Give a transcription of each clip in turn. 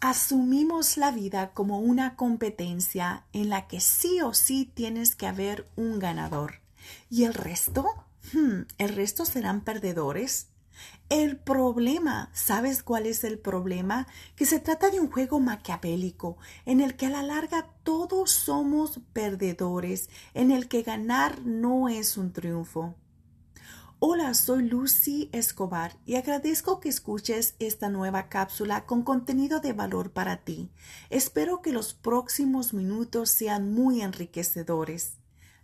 Asumimos la vida como una competencia en la que sí o sí tienes que haber un ganador. ¿Y el resto? Hmm, ¿El resto serán perdedores? El problema, ¿sabes cuál es el problema? Que se trata de un juego maquiavélico en el que a la larga todos somos perdedores, en el que ganar no es un triunfo. Hola, soy Lucy Escobar y agradezco que escuches esta nueva cápsula con contenido de valor para ti. Espero que los próximos minutos sean muy enriquecedores.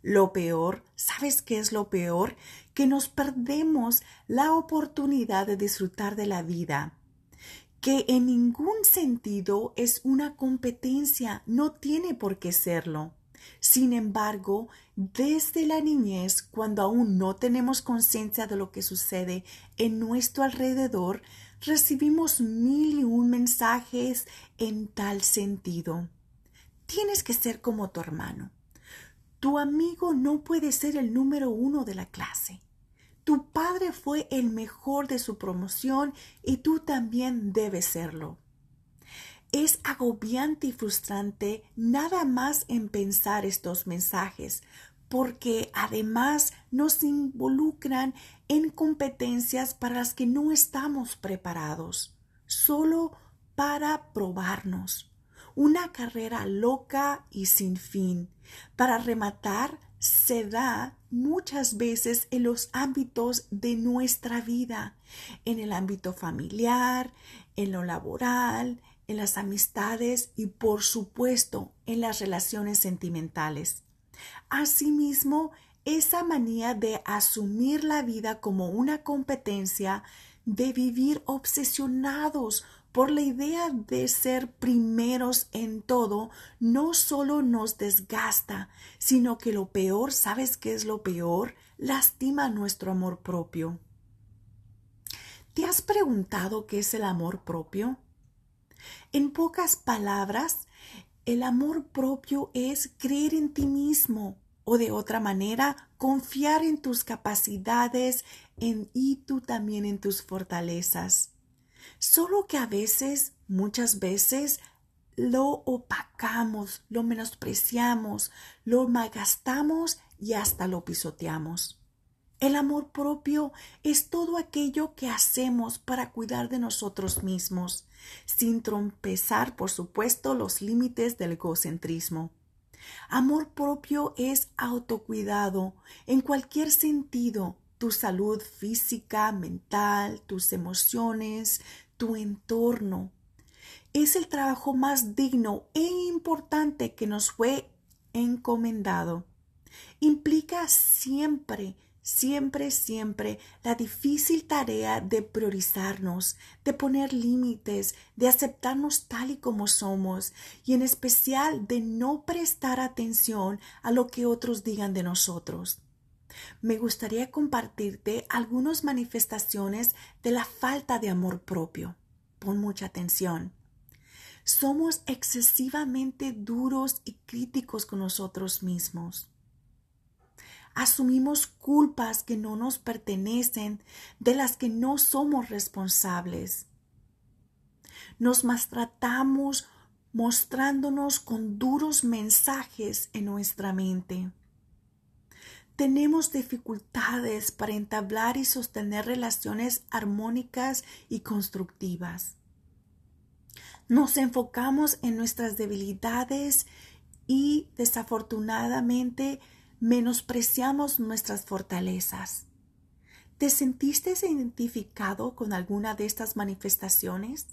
Lo peor, ¿sabes qué es lo peor? Que nos perdemos la oportunidad de disfrutar de la vida que en ningún sentido es una competencia, no tiene por qué serlo. Sin embargo, desde la niñez, cuando aún no tenemos conciencia de lo que sucede en nuestro alrededor, recibimos mil y un mensajes en tal sentido. Tienes que ser como tu hermano. Tu amigo no puede ser el número uno de la clase. Tu padre fue el mejor de su promoción y tú también debes serlo. Es agobiante y frustrante nada más en pensar estos mensajes, porque además nos involucran en competencias para las que no estamos preparados, solo para probarnos una carrera loca y sin fin. Para rematar, se da muchas veces en los ámbitos de nuestra vida, en el ámbito familiar, en lo laboral, en las amistades y por supuesto en las relaciones sentimentales. Asimismo, esa manía de asumir la vida como una competencia, de vivir obsesionados por la idea de ser primeros en todo, no solo nos desgasta, sino que lo peor, ¿sabes qué es lo peor? Lastima nuestro amor propio. ¿Te has preguntado qué es el amor propio? En pocas palabras, el amor propio es creer en ti mismo o de otra manera, confiar en tus capacidades en, y tú también en tus fortalezas. Solo que a veces, muchas veces, lo opacamos, lo menospreciamos, lo malgastamos y hasta lo pisoteamos. El amor propio es todo aquello que hacemos para cuidar de nosotros mismos, sin trompezar, por supuesto, los límites del egocentrismo. Amor propio es autocuidado en cualquier sentido, tu salud física, mental, tus emociones, tu entorno. Es el trabajo más digno e importante que nos fue encomendado. Implica siempre, siempre, siempre la difícil tarea de priorizarnos, de poner límites, de aceptarnos tal y como somos y en especial de no prestar atención a lo que otros digan de nosotros me gustaría compartirte algunas manifestaciones de la falta de amor propio. Pon mucha atención. Somos excesivamente duros y críticos con nosotros mismos. Asumimos culpas que no nos pertenecen, de las que no somos responsables. Nos maltratamos mostrándonos con duros mensajes en nuestra mente tenemos dificultades para entablar y sostener relaciones armónicas y constructivas. Nos enfocamos en nuestras debilidades y desafortunadamente menospreciamos nuestras fortalezas. ¿Te sentiste identificado con alguna de estas manifestaciones?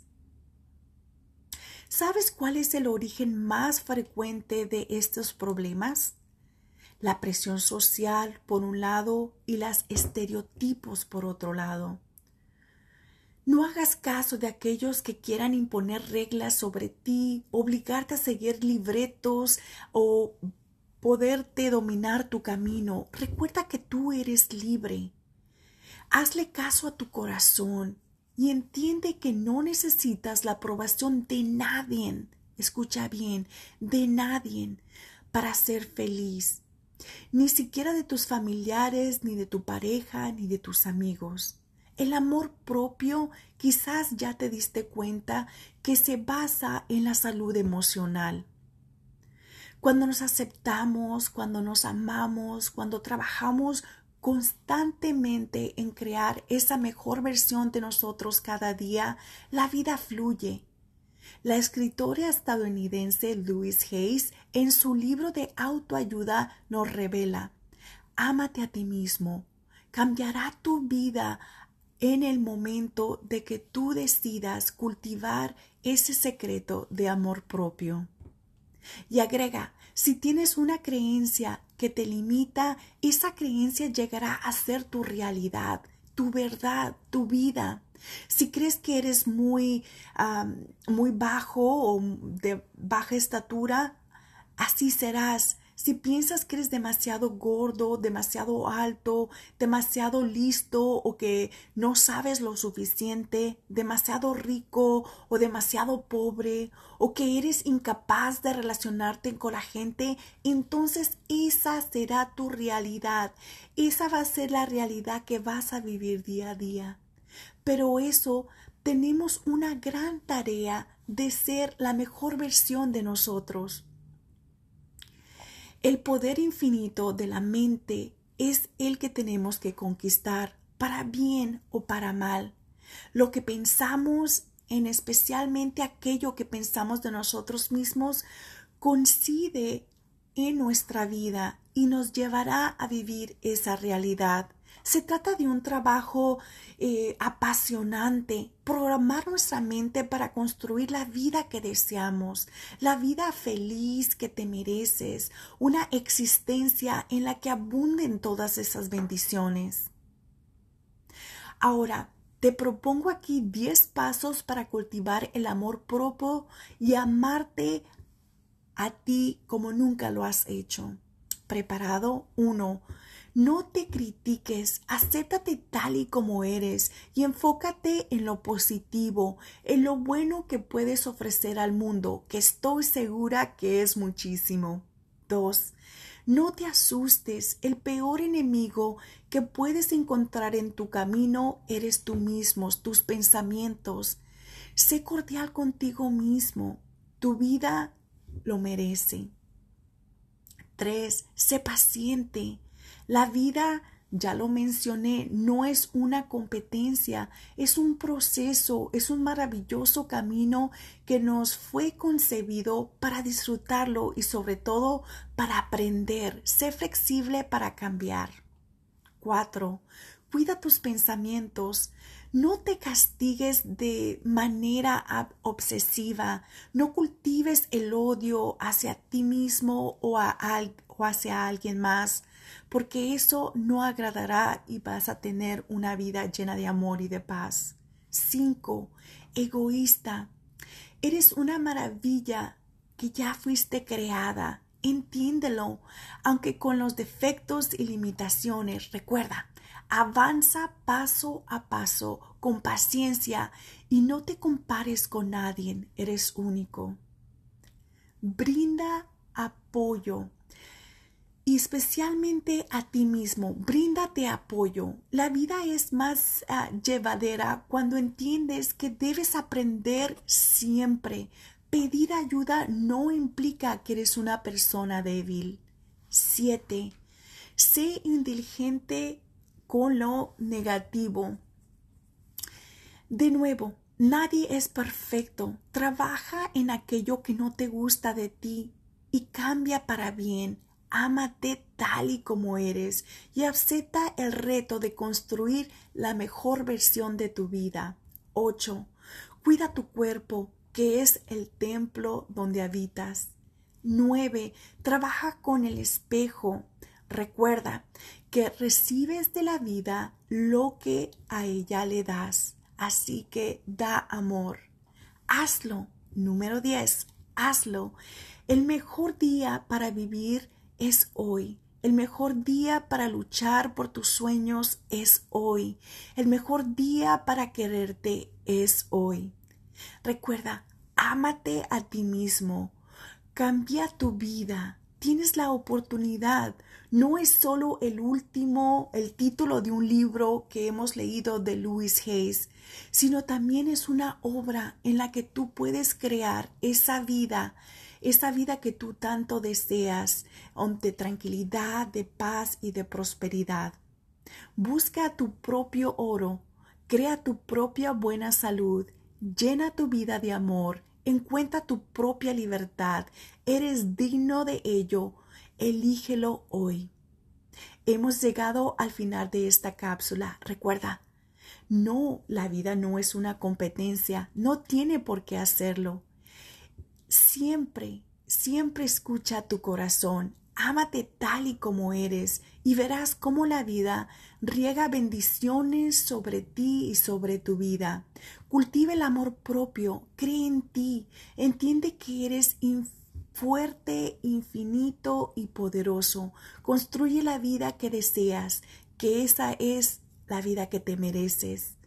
¿Sabes cuál es el origen más frecuente de estos problemas? la presión social por un lado y las estereotipos por otro lado. No hagas caso de aquellos que quieran imponer reglas sobre ti, obligarte a seguir libretos o poderte dominar tu camino. Recuerda que tú eres libre. Hazle caso a tu corazón y entiende que no necesitas la aprobación de nadie, escucha bien, de nadie para ser feliz ni siquiera de tus familiares, ni de tu pareja, ni de tus amigos. El amor propio quizás ya te diste cuenta que se basa en la salud emocional. Cuando nos aceptamos, cuando nos amamos, cuando trabajamos constantemente en crear esa mejor versión de nosotros cada día, la vida fluye. La escritora estadounidense Louise Hayes en su libro de autoayuda nos revela, ámate a ti mismo, cambiará tu vida en el momento de que tú decidas cultivar ese secreto de amor propio. Y agrega, si tienes una creencia que te limita, esa creencia llegará a ser tu realidad, tu verdad, tu vida. Si crees que eres muy, muy bajo o de baja estatura, así serás. Si piensas que eres demasiado gordo, demasiado alto, demasiado listo o que no sabes lo suficiente, demasiado rico o demasiado pobre o que eres incapaz de relacionarte con la gente, entonces esa será tu realidad. Esa va a ser la realidad que vas a vivir día a día. Pero eso tenemos una gran tarea de ser la mejor versión de nosotros. El poder infinito de la mente es el que tenemos que conquistar, para bien o para mal. Lo que pensamos, en especialmente aquello que pensamos de nosotros mismos, coincide en nuestra vida y nos llevará a vivir esa realidad. Se trata de un trabajo eh, apasionante, programar nuestra mente para construir la vida que deseamos, la vida feliz que te mereces, una existencia en la que abunden todas esas bendiciones. Ahora, te propongo aquí 10 pasos para cultivar el amor propio y amarte a ti como nunca lo has hecho. ¿Preparado? 1. No te critiques, acéptate tal y como eres y enfócate en lo positivo, en lo bueno que puedes ofrecer al mundo, que estoy segura que es muchísimo. 2. No te asustes, el peor enemigo que puedes encontrar en tu camino eres tú mismo, tus pensamientos. Sé cordial contigo mismo, tu vida lo merece. 3. Sé paciente. La vida, ya lo mencioné, no es una competencia, es un proceso, es un maravilloso camino que nos fue concebido para disfrutarlo y sobre todo para aprender. Sé flexible para cambiar. 4. Cuida tus pensamientos. No te castigues de manera obsesiva. No cultives el odio hacia ti mismo o, o hacia alguien más porque eso no agradará y vas a tener una vida llena de amor y de paz. 5. Egoísta. Eres una maravilla que ya fuiste creada. Entiéndelo, aunque con los defectos y limitaciones. Recuerda, avanza paso a paso, con paciencia, y no te compares con nadie. Eres único. Brinda apoyo y especialmente a ti mismo. Bríndate apoyo. La vida es más ah, llevadera cuando entiendes que debes aprender siempre. Pedir ayuda no implica que eres una persona débil. 7. Sé inteligente con lo negativo. De nuevo, nadie es perfecto. Trabaja en aquello que no te gusta de ti y cambia para bien Ámate tal y como eres y acepta el reto de construir la mejor versión de tu vida. 8. Cuida tu cuerpo, que es el templo donde habitas. 9. Trabaja con el espejo. Recuerda que recibes de la vida lo que a ella le das. Así que da amor. Hazlo. Número 10. Hazlo. El mejor día para vivir es hoy. El mejor día para luchar por tus sueños es hoy. El mejor día para quererte es hoy. Recuerda, ámate a ti mismo. Cambia tu vida. tienes la oportunidad. No es solo el último, el título de un libro que hemos leído de Louis Hayes, sino también es una obra en la que tú puedes crear esa vida, esa vida que tú tanto deseas, de tranquilidad, de paz y de prosperidad. Busca tu propio oro, crea tu propia buena salud, llena tu vida de amor, encuentra tu propia libertad, eres digno de ello, elígelo hoy. Hemos llegado al final de esta cápsula. Recuerda, no, la vida no es una competencia, no tiene por qué hacerlo. Siempre, siempre escucha tu corazón, ámate tal y como eres y verás cómo la vida riega bendiciones sobre ti y sobre tu vida. Cultiva el amor propio, cree en ti, entiende que eres fuerte, infinito y poderoso. Construye la vida que deseas, que esa es la vida que te mereces.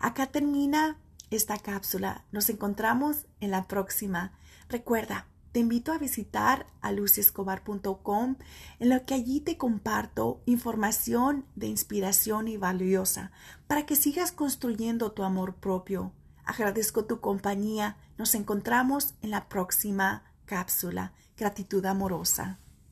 Acá termina esta cápsula. Nos encontramos en la próxima. Recuerda, te invito a visitar a luciescobar.com en lo que allí te comparto información de inspiración y valiosa para que sigas construyendo tu amor propio. Agradezco tu compañía. Nos encontramos en la próxima cápsula. Gratitud amorosa.